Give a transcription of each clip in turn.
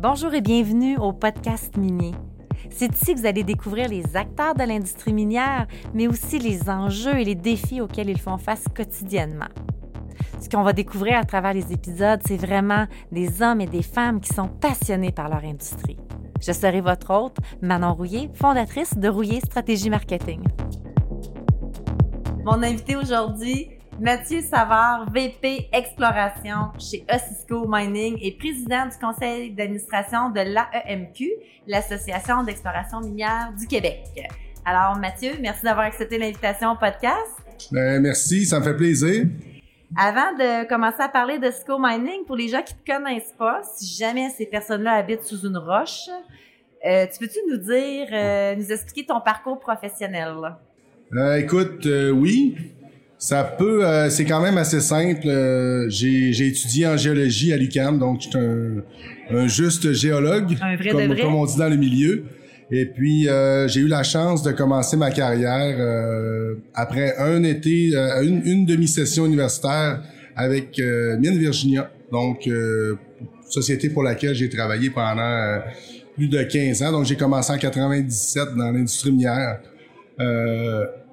Bonjour et bienvenue au podcast minier. C'est ici que vous allez découvrir les acteurs de l'industrie minière, mais aussi les enjeux et les défis auxquels ils font face quotidiennement. Ce qu'on va découvrir à travers les épisodes, c'est vraiment des hommes et des femmes qui sont passionnés par leur industrie. Je serai votre hôte, Manon Rouillé, fondatrice de Rouillé Stratégie Marketing. Mon invité aujourd'hui, Mathieu Savard, VP Exploration chez Osisco Mining et président du conseil d'administration de l'AEMQ, l'Association d'exploration minière du Québec. Alors Mathieu, merci d'avoir accepté l'invitation au podcast. Ben, merci, ça me fait plaisir. Avant de commencer à parler de Mining, pour les gens qui ne te connaissent pas, si jamais ces personnes-là habitent sous une roche, euh, tu peux-tu nous dire, euh, nous expliquer ton parcours professionnel? Euh, écoute, oui, ça peut, euh, c'est quand même assez simple. Euh, j'ai, j'ai étudié en géologie à l'UQAM, donc je suis un, un, juste géologue, un vrai comme, vrai. comme on dit dans le milieu. Et puis euh, j'ai eu la chance de commencer ma carrière après un été, une, une demi-session universitaire avec Mine Virginia, donc société pour laquelle j'ai travaillé pendant plus de 15 ans. Donc j'ai commencé en 97 dans l'industrie minière.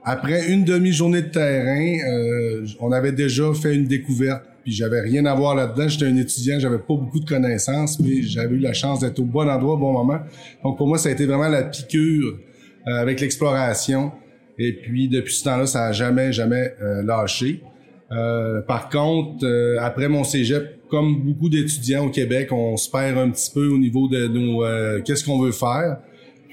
Après une demi-journée de terrain, euh, on avait déjà fait une découverte, puis j'avais rien à voir là-dedans. J'étais un étudiant, j'avais pas beaucoup de connaissances, mais j'avais eu la chance d'être au bon endroit au bon moment. Donc pour moi, ça a été vraiment la piqûre euh, avec l'exploration. Et puis depuis ce temps-là, ça a jamais, jamais euh, lâché. Euh, par contre, euh, après mon cégep, comme beaucoup d'étudiants au Québec, on se perd un petit peu au niveau de nos euh, qu'est-ce qu'on veut faire.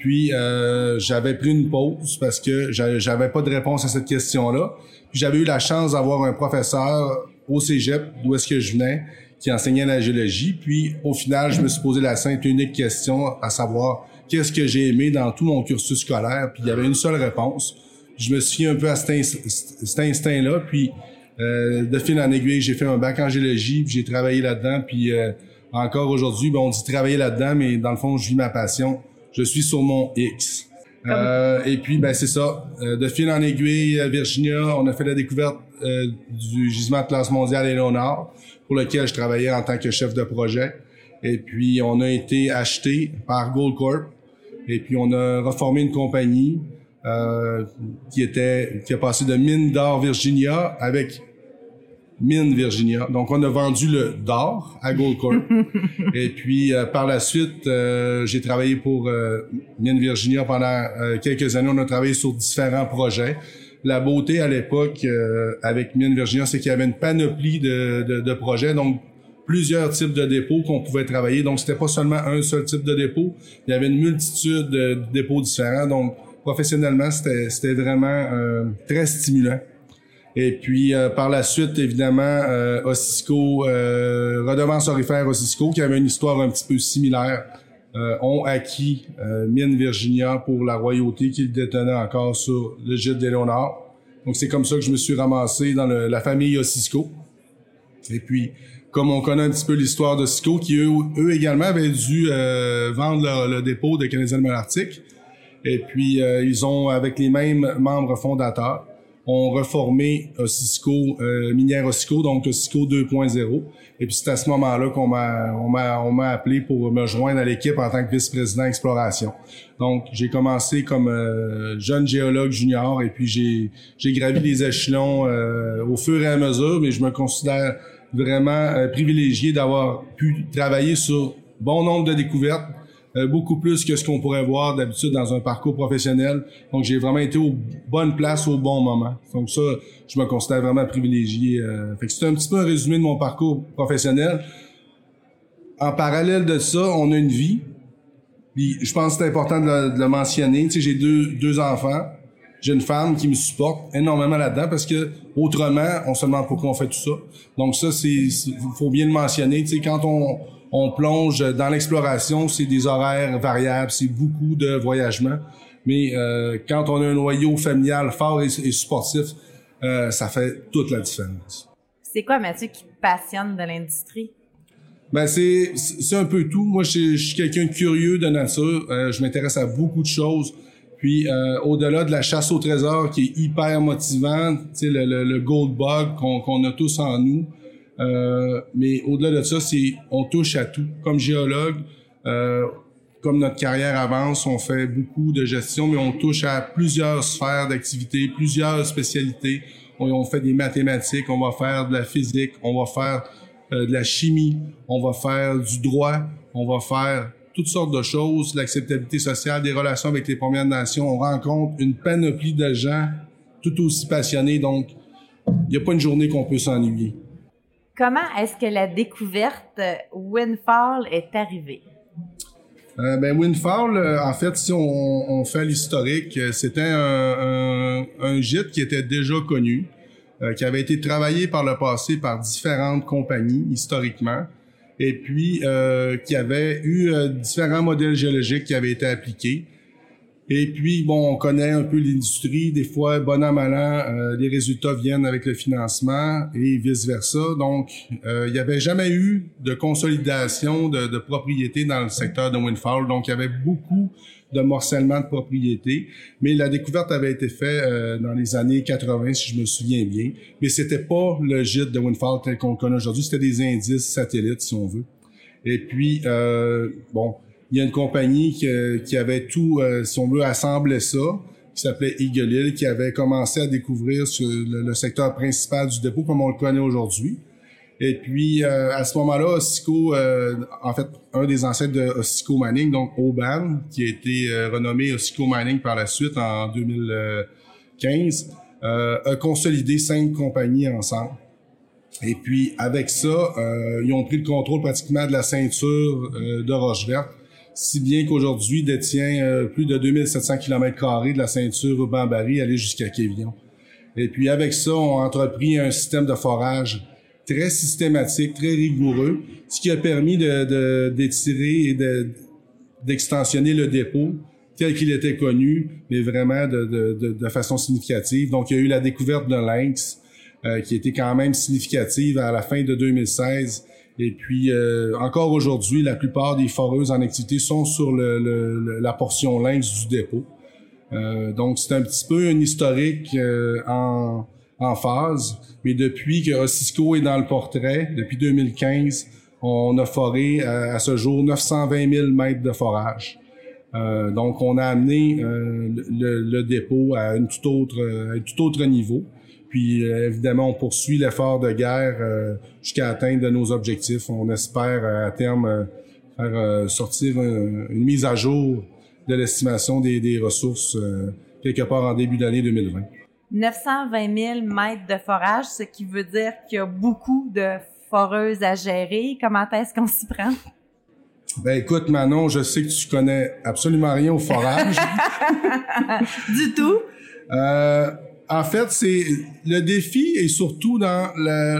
Puis euh, j'avais pris une pause parce que j'avais pas de réponse à cette question-là. Puis j'avais eu la chance d'avoir un professeur au Cégep, d'où est-ce que je venais, qui enseignait la géologie. Puis au final, je me suis posé la et unique question, à savoir qu'est-ce que j'ai aimé dans tout mon cursus scolaire. Puis il y avait une seule réponse. Je me suis un peu à cet, cet instinct-là. Puis euh, de fil en aiguille, j'ai fait un bac en géologie, puis j'ai travaillé là-dedans. Puis euh, encore aujourd'hui, ben, on dit travailler là-dedans, mais dans le fond, je vis ma passion je suis sur mon X. Euh, et puis, ben c'est ça. Euh, de fil en aiguille, Virginia, on a fait la découverte euh, du gisement de classe mondiale Eleonore, pour lequel je travaillais en tant que chef de projet. Et puis, on a été acheté par Goldcorp. Et puis, on a reformé une compagnie euh, qui était qui a passé de mine d'or Virginia avec Mine Virginia. Donc, on a vendu le d'or à Goldcorp. et puis, euh, par la suite, euh, j'ai travaillé pour euh, Mine Virginia pendant euh, quelques années. On a travaillé sur différents projets. La beauté à l'époque euh, avec Mine Virginia, c'est qu'il y avait une panoplie de, de, de projets. Donc, plusieurs types de dépôts qu'on pouvait travailler. Donc, c'était pas seulement un seul type de dépôt. Il y avait une multitude de dépôts différents. Donc, professionnellement, c'était vraiment très stimulant. Et puis euh, par la suite, évidemment, euh, Ossisco, euh, Redevance Ossisco, qui avait une histoire un petit peu similaire, euh, ont acquis euh, Mine Virginia pour la royauté qu'ils détenaient encore sur le gîte d'Éléonore. Donc c'est comme ça que je me suis ramassé dans le, la famille Ossisco. Et puis, comme on connaît un petit peu l'histoire d'Ossisco, qui eux, eux, également avaient dû euh, vendre leur, le dépôt de Canadien Malartic. Et puis, ils ont, avec les mêmes membres fondateurs, ont reformé Cisco, euh, Minière Cisco, donc Cisco 2.0. Et puis c'est à ce moment-là qu'on m'a on appelé pour me joindre à l'équipe en tant que vice-président exploration. Donc j'ai commencé comme euh, jeune géologue junior et puis j'ai j'ai gravi les échelons euh, au fur et à mesure, mais je me considère vraiment euh, privilégié d'avoir pu travailler sur bon nombre de découvertes euh, beaucoup plus que ce qu'on pourrait voir d'habitude dans un parcours professionnel. Donc, j'ai vraiment été aux bonnes places au bon moment. Donc, ça, je me considère vraiment privilégié. Euh, fait que c'est un petit peu un résumé de mon parcours professionnel. En parallèle de ça, on a une vie. Je pense que c'est important de le, de le mentionner. Tu sais, j'ai deux, deux enfants. J'ai une femme qui me supporte énormément là-dedans parce que autrement, on se demande pourquoi on fait tout ça. Donc ça, c'est, faut bien le mentionner. Tu sais, quand on, on plonge dans l'exploration, c'est des horaires variables, c'est beaucoup de voyagement. Mais euh, quand on a un noyau familial fort et, et sportif, euh, ça fait toute la différence. C'est quoi, Mathieu, qui te passionne de l'industrie? Ben c'est c'est un peu tout. Moi, je, je suis quelqu'un de curieux de nature. Euh, je m'intéresse à beaucoup de choses. Puis euh, au-delà de la chasse au trésor qui est hyper motivante, tu sais le, le, le, gold bug qu'on qu'on a tous en nous. Euh, mais au-delà de ça, c'est on touche à tout. Comme géologue, Euh, comme notre carrière avance, on fait beaucoup de gestion, mais on touche à plusieurs sphères d'activité, plusieurs spécialités. On, fait des mathématiques, on va faire de la physique, on va faire euh, de la chimie, on va faire du droit, on va faire toutes sortes de choses, l'acceptabilité sociale, des relations avec les Premières Nations. On rencontre une panoplie de gens tout aussi passionnés, donc il n'y a pas une journée qu'on peut s'ennuyer. Comment est-ce que la découverte Windfall est arrivée? Euh, ben Windfall, euh, en fait, si on, fait l'historique, euh, c'était un, gîte qui était déjà connu, euh, qui avait été travaillé par le passé par différentes compagnies historiquement, et puis euh, qui avait eu différents modèles géologiques qui avaient été appliqués. Et puis, bon, on connaît un peu l'industrie. Des fois, bon an, mal an, euh, les résultats viennent avec le financement et vice-versa. Donc, euh, il n'y avait jamais eu de consolidation de, de propriété dans le secteur de Windfall. Donc, il y avait beaucoup de morcellement de propriété. Mais la découverte avait été faite euh, dans les années 80, si je me souviens bien. Mais c'était pas le gîte de Windfall tel qu'on connaît aujourd'hui. C'était des indices satellites, si on veut. Et puis, euh, bon il y a une compagnie qui, avait tout, euh, si on veut, assemblé ça, qui s'appelait Eagle Hill, qui avait commencé à découvrir le, secteur principal du dépôt comme on le connaît aujourd'hui. Et puis, euh, à ce moment-là, Osico, euh, en fait, un des ancêtres de Osico Mining, donc Oban, qui a été euh, renommé Osico Mining par la suite en 2015, a consolidé cinq compagnies ensemble. Et puis, avec ça, ils ont pris le contrôle pratiquement de la ceinture de Roche-Verte si bien qu'aujourd'hui détient euh, plus de 2700 km de la ceinture Ruban-Barry aller jusqu'à Quévillon. Et puis avec ça, on a entrepris un système de forage très systématique, très rigoureux, ce qui a permis de, d'étirer et de, d'extensionner le dépôt tel qu'il était connu, mais vraiment de, de, de, façon significative. Donc, il y a eu la découverte de Lynx, euh, qui était quand même significative à la fin de 2016 et puis, euh, encore aujourd'hui, la plupart des foreuses en activité sont sur le, la portion lynx du dépôt. Euh, donc, c'est un petit peu un historique euh, en, en phase. Mais depuis que Ossisco est dans le portrait, depuis 2015, on a foré à, ce jour 920 000 mètres de forage. donc, on a amené le, le, dépôt à, une tout autre, à un tout autre niveau. Puis euh, évidemment, on poursuit l'effort de guerre euh, jusqu'à atteindre nos objectifs. On espère euh, à terme faire sortir une, mise à jour de l'estimation des, des, ressources quelque part en début d'année 2020. 920 000 mètres de forage, ce qui veut dire qu'il y a beaucoup de foreuses à gérer. Comment est-ce qu'on s'y prend? Ben écoute Manon, je sais que tu connais absolument rien au forage. du tout. Euh, en fait, c'est le défi est surtout dans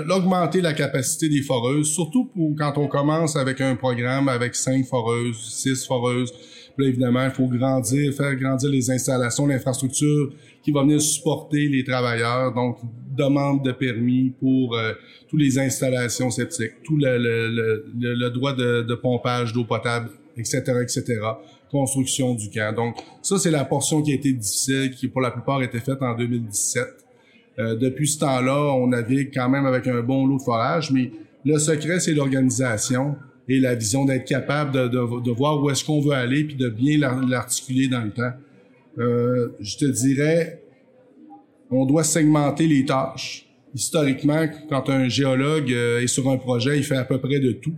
l'augmenter la, capacité des foreuses, surtout pour quand on commence avec un programme avec cinq foreuses, six foreuses. Là, évidemment, il faut grandir, faire grandir les installations, l'infrastructure qui va venir supporter les travailleurs. Donc, demande de permis pour euh, toutes les installations sceptiques, tout le, le, le, droit de, de pompage d'eau potable, etc., etc construction du camp. Donc, ça, c'est la portion qui a été difficile, qui pour la plupart a été faite en 2017. Euh, depuis ce temps-là, on navigue quand même avec un bon lot de forage, mais le secret, c'est l'organisation et la vision d'être capable de, voir où est-ce qu'on veut aller, puis de bien l'articuler dans le temps. Euh, je te dirais, on doit segmenter les tâches. Historiquement, quand un géologue euh, est sur un projet, il fait à peu près de tout.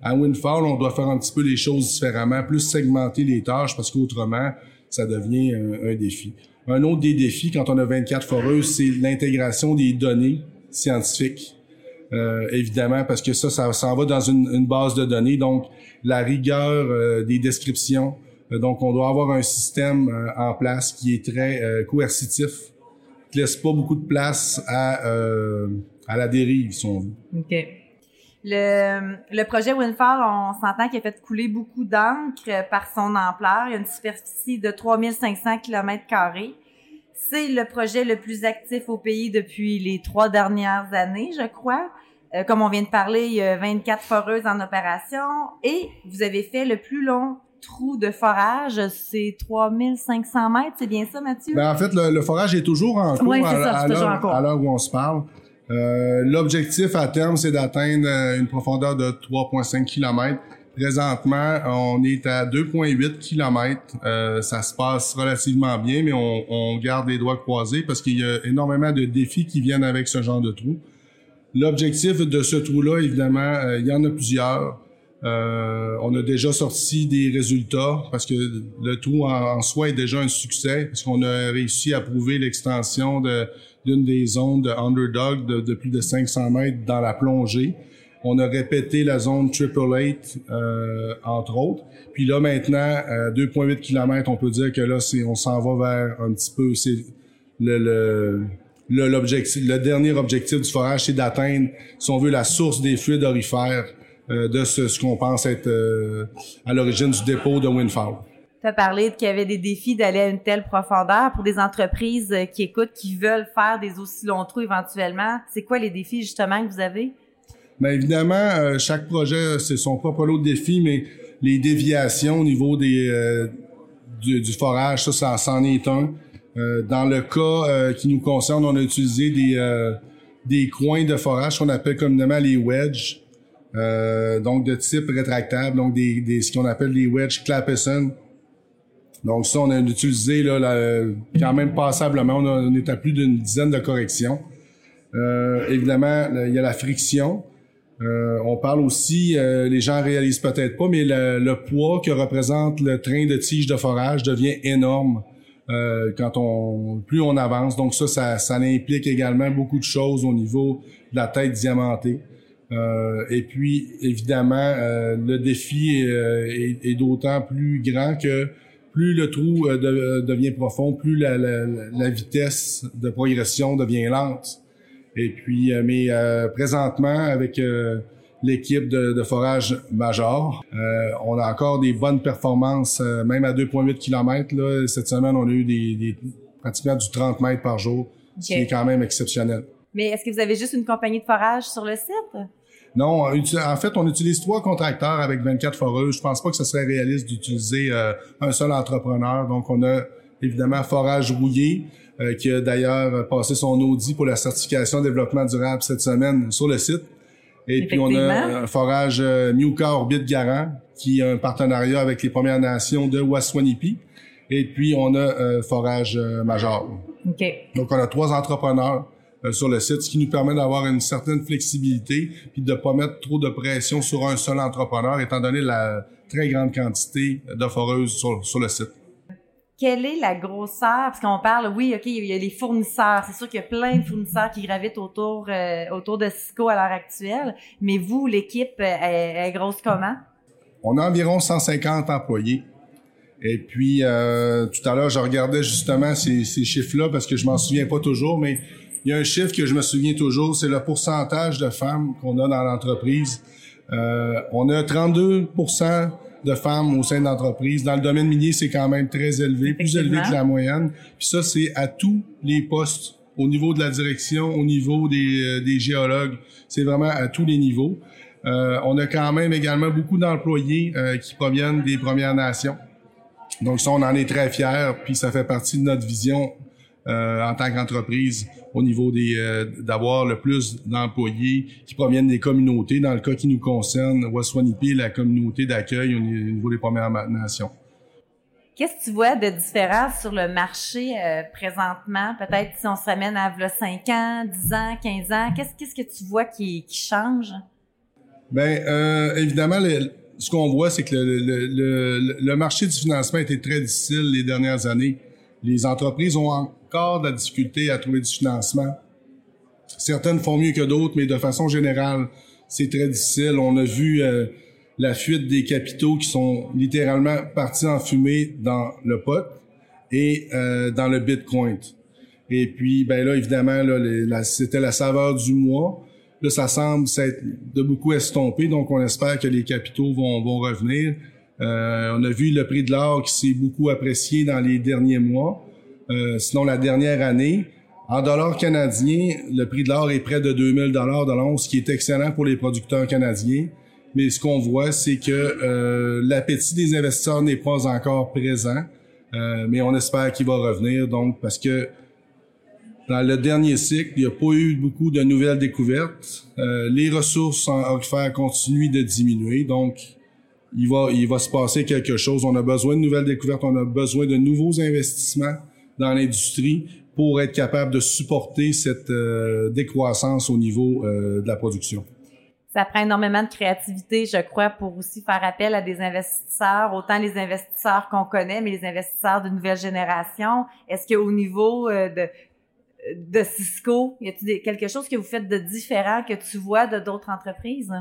À Windfall, on doit faire un petit peu les choses différemment, plus segmenter les tâches parce qu'autrement, ça devient un, défi. Un autre des défis, quand on a 24 foreuses, c'est l'intégration des données scientifiques. Euh, évidemment, parce que ça, ça s'en va dans une, base de données. Donc, la rigueur euh, des descriptions. Euh, donc, on doit avoir un système en place qui est très coercitif, qui laisse pas beaucoup de place à, à la dérive, si on veut. OK. Le, le projet Windfall, on s'entend qu'il a fait couler beaucoup d'encre par son ampleur. Il y a une superficie de 3500 km C'est le projet le plus actif au pays depuis les trois dernières années, je crois. Euh, comme on vient de parler, il y a 24 foreuses en opération et vous avez fait le plus long trou de forage, c'est 3500 mètres, c'est bien ça, Mathieu? Ben, en fait, le, forage est toujours en cours oui, ça, à, toujours en cours. à l'heure où on se parle. Euh, l'objectif à terme, c'est d'atteindre euh, une profondeur de 3,5 km. Présentement, on est à 2,8 km. Euh, ça se passe relativement bien, mais on, on garde les doigts croisés parce qu'il y a énormément de défis qui viennent avec ce genre de trou. L'objectif de ce trou-là, évidemment, euh, il y en a plusieurs. Euh, on a déjà sorti des résultats parce que le trou en, soi est déjà un succès parce qu'on a réussi à prouver l'extension d'une des zones de underdog de, plus de 500 mètres dans la plongée. On a répété la zone Triple Eight, euh, entre autres. Puis là, maintenant, à 2,8 km, on peut dire que là, c'est, on s'en va vers un petit peu, c'est le, le l'objectif, le dernier objectif du forage, c'est d'atteindre, si on veut, la source des fluides orifères euh, de ce, ce qu'on pense être euh, à l'origine du dépôt de Windfall. Tu as parlé qu'il y avait des défis d'aller à une telle profondeur pour des entreprises euh, qui écoutent, qui veulent faire des aussi longs trous éventuellement. C'est quoi les défis justement que vous avez? Bien évidemment, chaque projet, c'est son propre lot de défis, mais les déviations au niveau des, du, du, forage, ça, ça c'en est un. Euh, dans le cas euh, qui nous concerne, on a utilisé des, euh, des coins de forage qu'on appelle communément les wedges, donc de type rétractable, donc des, des ce qu'on appelle les wedges Clapperson. Donc ça, on a utilisé là, quand même passablement. On, est à plus d'une dizaine de corrections. évidemment, il y a la friction. on parle aussi, les gens réalisent peut-être pas, mais le, le, poids que représente le train de tige de forage devient énorme. Euh, quand on plus on avance. Donc ça, ça, ça implique également beaucoup de choses au niveau de la tête diamantée. Euh, et puis, évidemment, euh, le défi est, est, d'autant plus grand que plus le trou devient profond, plus la, la, la, vitesse de progression devient lente. Et puis, mais présentement, avec l'équipe de, de, forage major. Euh, on a encore des bonnes performances, euh, même à 2,8 km. Là, cette semaine, on a eu des, des, pratiquement du 30 mètres par jour, ce qui est quand même exceptionnel. Mais est-ce que vous avez juste une compagnie de forage sur le site? Non, en fait, on utilise trois contracteurs avec 24 foreuses. Je pense pas que ce serait réaliste d'utiliser euh, un seul entrepreneur. Donc, on a évidemment Forage Rouillé, euh, qui a d'ailleurs passé son audit pour la certification développement durable cette semaine sur le site. Et puis on a un forage euh, Miuka Orbit Garant qui a un partenariat avec les Premières Nations de Waswanipi. Et puis on a forage euh, Major. Donc on a trois entrepreneurs euh, sur le site, ce qui nous permet d'avoir une certaine flexibilité puis de pas mettre trop de pression sur un seul entrepreneur, étant donné la très grande quantité de foreuses sur, sur le site quelle est la grosseur? Parce qu'on parle, oui, OK, il y a les fournisseurs. C'est sûr qu'il y a plein de fournisseurs qui gravitent autour, euh, autour de Cisco à l'heure actuelle. Mais vous, l'équipe, euh, est, grosse comment? On a environ 150 employés. Et puis, euh, tout à l'heure, je regardais justement ces, ces chiffres-là parce que je m'en souviens pas toujours, mais il y a un chiffre que je me souviens toujours, c'est le pourcentage de femmes qu'on a dans l'entreprise. on a 32% de femmes au sein de l'entreprise. Dans le domaine minier, c'est quand même très élevé, plus élevé que la moyenne. Puis ça, c'est à tous les postes, au niveau de la direction, au niveau des, euh, des géologues. C'est vraiment à tous les niveaux. Euh, on a quand même également beaucoup d'employés euh, qui proviennent des Premières Nations. Donc ça, on en est très fiers, puis ça fait partie de notre vision euh, en tant qu'entreprise au niveau des euh, d'avoir le plus d'employés qui proviennent des communautés. Dans le cas qui nous concerne, Waswanipi, la communauté d'accueil au niveau des Premières Nations. Qu'est-ce que tu vois de différent sur le marché euh, présentement? Peut-être si on se ramène à 5 ans, 10 ans, 15 ans, qu'est-ce, qu'est-ce que tu vois qui, qui change? Bien, euh, évidemment, ce qu'on voit, c'est que le, le, le, marché du financement a été très difficile les dernières années. Les entreprises ont encore de la difficulté à trouver du financement. Certaines font mieux que d'autres, mais de façon générale, c'est très difficile. On a vu euh, la fuite des capitaux qui sont littéralement partis en fumée dans le pot et euh, dans le Bitcoin. Et puis, ben là, évidemment, là, c'était la saveur du mois. Là, ça semble s'être de beaucoup estompé, donc on espère que les capitaux vont, vont revenir. Euh, on a vu le prix de l'or qui s'est beaucoup apprécié dans les derniers mois. Euh, sinon la dernière année. En dollars canadiens, le prix de l'or est près de 2000 dollars de l'once, ce qui est excellent pour les producteurs canadiens. Mais ce qu'on voit, c'est que euh, l'appétit des investisseurs n'est pas encore présent, euh, mais on espère qu'il va revenir. Donc, parce que dans le dernier cycle, il n'y a pas eu beaucoup de nouvelles découvertes. les ressources en aurifères continuent de diminuer. Donc, il va, il va se passer quelque chose. On a besoin de nouvelles découvertes, on a besoin de nouveaux investissements dans l'industrie pour être capable de supporter cette euh, décroissance au niveau euh, de la production. Ça prend énormément de créativité, je crois, pour aussi faire appel à des investisseurs, autant les investisseurs qu'on connaît, mais les investisseurs de nouvelle génération. Est-ce qu'au niveau euh, de, de Cisco, y a-t-il quelque chose que vous faites de différent que tu vois de d'autres entreprises?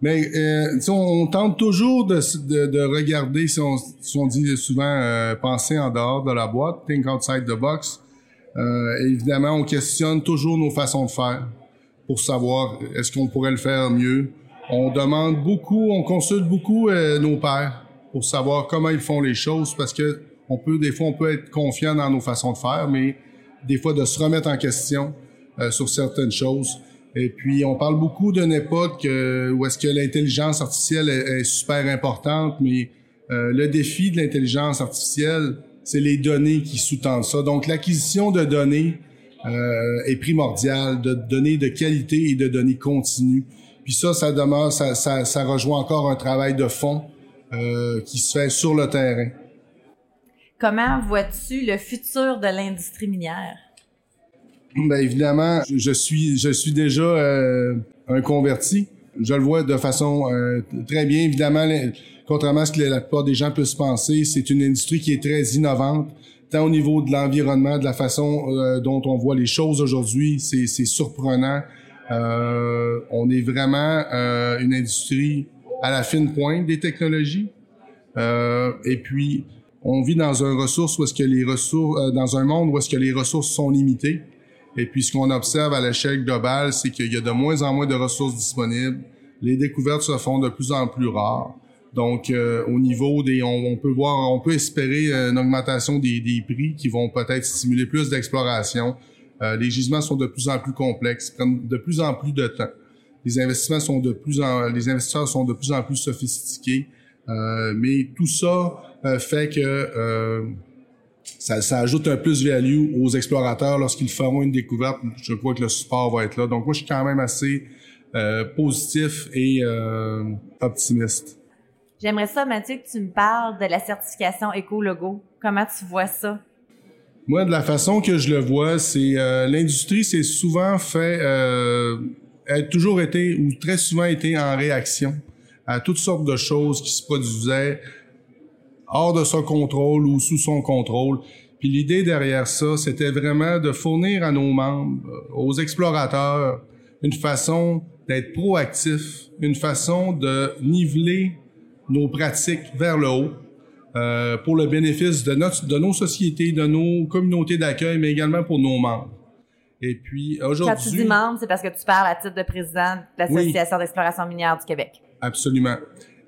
Mais euh, on, tente toujours de, de, de regarder, si on, si on, dit souvent euh, penser en dehors de la boîte, think outside the box. Euh, évidemment, on questionne toujours nos façons de faire pour savoir est-ce qu'on pourrait le faire mieux. On demande beaucoup, on consulte beaucoup euh, nos pairs pour savoir comment ils font les choses parce que on peut des fois on peut être confiant dans nos façons de faire, mais des fois de se remettre en question euh, sur certaines choses. Et puis, on parle beaucoup d'une époque euh, où est-ce que l'intelligence artificielle est, super importante, mais euh, le défi de l'intelligence artificielle, c'est les données qui sous-tendent ça. Donc, l'acquisition de données euh, est primordiale, de données de qualité et de données continues. Puis ça, ça demeure, ça, ça, ça rejoint encore un travail de fond qui se fait sur le terrain. Comment vois-tu le futur de l'industrie minière? Ben évidemment, je suis je suis déjà euh, un converti. Je le vois de façon euh, très bien. Évidemment, contrairement à ce que la plupart des gens peuvent penser, c'est une industrie qui est très innovante, tant au niveau de l'environnement, de la façon euh, dont on voit les choses aujourd'hui. C'est surprenant. on est vraiment une industrie à la fine pointe des technologies. et puis, on vit dans un ressource où est-ce que les ressources, dans un monde où est-ce que les ressources sont limitées. Et puis, ce qu'on observe à l'échelle globale, c'est qu'il y a de moins en moins de ressources disponibles. Les découvertes se font de plus en plus rares. Donc, euh, au niveau des, on, peut voir, on peut espérer euh, une augmentation des, des prix qui vont peut-être stimuler plus d'exploration. Euh, les gisements sont de plus en plus complexes, prennent de plus en plus de temps. Les investissements sont de plus en, les investisseurs sont de plus en plus sophistiqués. mais tout ça fait que ça, ça, ajoute un plus-value aux explorateurs lorsqu'ils feront une découverte. Je crois que le support va être là. Donc moi, je suis quand même assez euh, positif et euh, optimiste. J'aimerais ça, Mathieu, que tu me parles de la certification éco-logo. Comment tu vois ça? Moi, de la façon que je le vois, c'est euh, l'industrie s'est souvent fait, euh, a toujours été ou très souvent été en réaction à toutes sortes de choses qui se produisaient hors de son contrôle ou sous son contrôle. Puis l'idée derrière ça, c'était vraiment de fournir à nos membres, euh, aux explorateurs, une façon d'être proactif, une façon de niveler nos pratiques vers le haut euh, pour le bénéfice de, notre, de nos sociétés, de nos communautés d'accueil, mais également pour nos membres. Et puis aujourd'hui... Quand tu dis membre, c'est parce que tu parles à titre de président de l'Association d'exploration minière du Québec. Absolument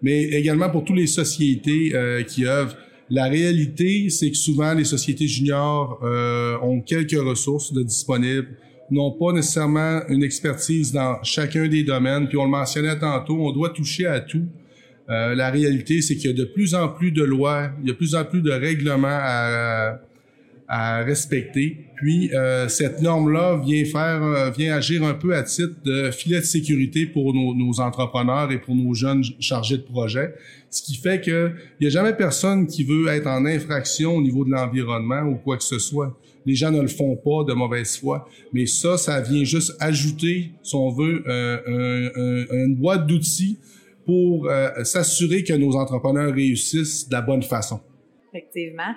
mais également pour toutes les sociétés euh, qui œuvrent. La réalité, c'est que souvent les sociétés juniors euh, ont quelques ressources de disponibles, n'ont pas nécessairement une expertise dans chacun des domaines. Puis on le mentionnait tantôt, on doit toucher à tout. Euh, la réalité, c'est qu'il y a de plus en plus de lois, il y a de plus en plus de règlements à, à respecter. Puis euh, cette norme-là vient faire, euh, vient agir un peu à titre de filet de sécurité pour nos, nos entrepreneurs et pour nos jeunes chargés de projet. Ce qui fait que il y a jamais personne qui veut être en infraction au niveau de l'environnement ou quoi que ce soit. Les gens ne le font pas de mauvaise foi, mais ça, ça vient juste ajouter, si on veut, euh, un, une boîte d'outils pour s'assurer que nos entrepreneurs réussissent de la bonne façon. Effectivement.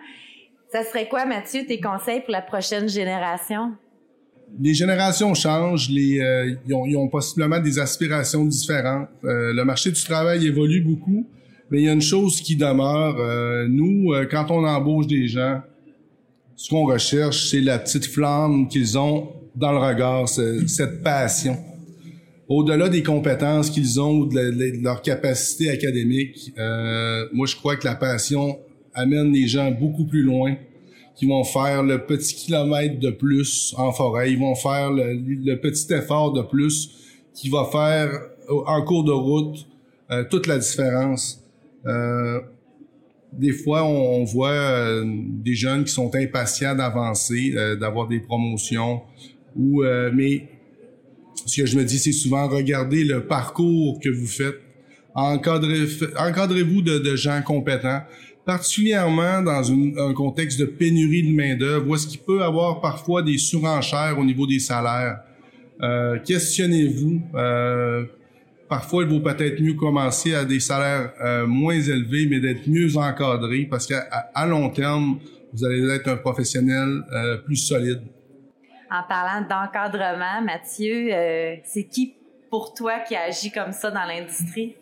Ça serait quoi, Mathieu, tes conseils pour la prochaine génération? Les générations changent, euh, ils, ont, ils, ont, possiblement des aspirations différentes. Euh, le marché du travail évolue beaucoup, mais il y a une chose qui demeure. Euh, nous, quand on embauche des gens, ce qu'on recherche, c'est la petite flamme qu'ils ont dans le regard, cette passion. Au-delà des compétences qu'ils ont ou de, leur capacité académique, moi je crois que la passion amène les gens beaucoup plus loin, qui vont faire le petit kilomètre de plus en forêt, ils vont faire le, petit effort de plus qui va faire en cours de route euh, toute la différence. Euh, des fois, on, voit euh, des jeunes qui sont impatients d'avancer, d'avoir des promotions, ou mais ce que je me dis, c'est souvent regarder le parcours que vous faites encadrez-vous de, gens compétents, particulièrement dans un contexte de pénurie de main-d'œuvre, où est-ce qu'il peut avoir parfois des surenchères au niveau des salaires. Euh, questionnez-vous. Euh, parfois, il vaut peut-être mieux commencer à des salaires euh, moins élevés, mais d'être mieux encadré, parce qu'à à long terme, vous allez être un professionnel plus solide. En parlant d'encadrement, Mathieu, c'est qui pour toi qui agit comme ça dans l'industrie?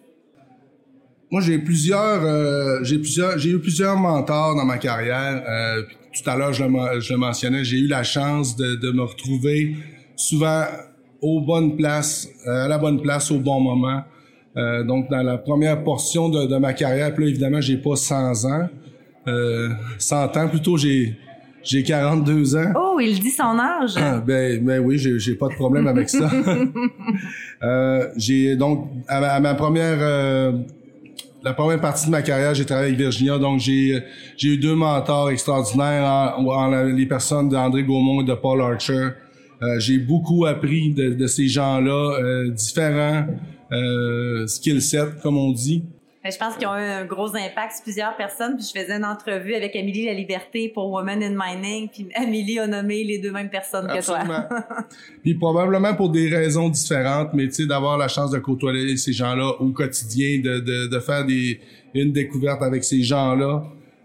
Moi, j'ai plusieurs, euh, j'ai plusieurs, j'ai eu plusieurs mentors dans ma carrière. Euh, tout à l'heure, je, je, le mentionnais, j'ai eu la chance de, de, me retrouver souvent aux bonnes places, euh, à la bonne place au bon moment. Euh, donc, dans la première portion de, de ma carrière, puis là, évidemment, j'ai pas 100 ans. 100 ans, plutôt, j'ai j'ai 42 ans. Oh, il dit son âge. Ah, ben, ben oui, j'ai, pas de problème avec ça. euh, j'ai donc à ma, première euh, la première partie de ma carrière, j'ai travaillé avec Virginia, donc j'ai j'ai eu deux mentors extraordinaires en, les personnes d'André Gaumont et de Paul Archer. Euh, j'ai beaucoup appris de, de ces gens-là, euh, différents euh, skill sets, comme on dit. Je pense qu'ils ont eu un gros impact sur plusieurs personnes. Puis je faisais une entrevue avec Amélie La Liberté pour Women in Mining. Puis Amélie a nommé les deux mêmes personnes que toi. puis probablement pour des raisons différentes, mais tu sais, d'avoir la chance de côtoyer ces gens-là au quotidien, de, de, de faire des, une découverte avec ces gens-là,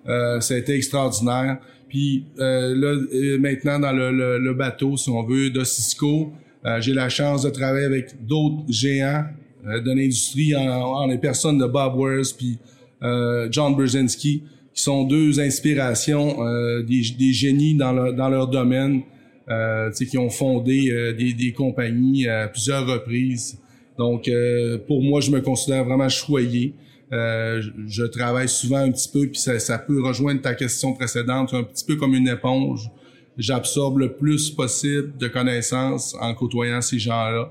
euh, ça a été extraordinaire. Puis euh, là, euh, maintenant, dans le, le, bateau, si on veut, de Cisco, euh, j'ai la chance de travailler avec d'autres géants de l'industrie en, les personnes de Bob Wers puis euh, John Brzezinski, qui sont deux inspirations, euh, des, des, génies dans leur, dans leur domaine, euh, qui ont fondé euh, des, des, compagnies à plusieurs reprises. Donc, pour moi, je me considère vraiment choyé. Je, je, travaille souvent un petit peu, puis ça, ça peut rejoindre ta question précédente, un petit peu comme une éponge. J'absorbe le plus possible de connaissances en côtoyant ces gens-là.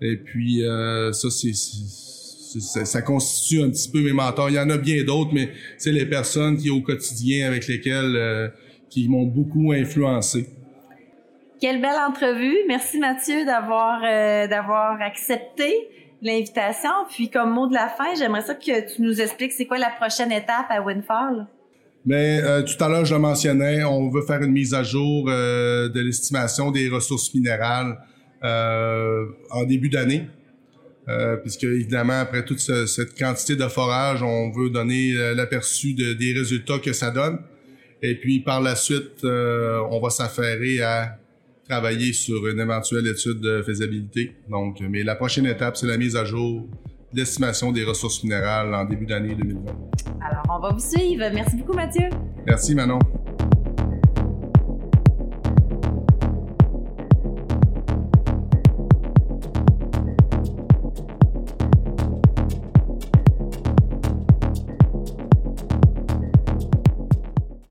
Et puis, euh, ça, c'est, ça, constitue un petit peu mes mentors. Il y en a bien d'autres, mais c'est les personnes qui, au quotidien, avec lesquelles, euh, qui m'ont beaucoup influencé. Quelle belle entrevue. Merci Mathieu d'avoir euh, d'avoir accepté l'invitation. Puis comme mot de la fin, j'aimerais ça que tu nous expliques c'est quoi la prochaine étape à Windfall. Mais euh, tout à l'heure, je le mentionnais, on veut faire une mise à jour de l'estimation des ressources minérales euh, en début d'année. Euh, puisque évidemment après toute cette quantité de forage, on veut donner euh, l'aperçu des résultats que ça donne. Et puis par la suite, on va s'affairer à travailler sur une éventuelle étude de faisabilité. Donc, mais la prochaine étape, c'est la mise à jour de l'estimation des ressources minérales en début d'année 2020. Alors, on va vous suivre. Merci beaucoup, Mathieu. Merci, Manon.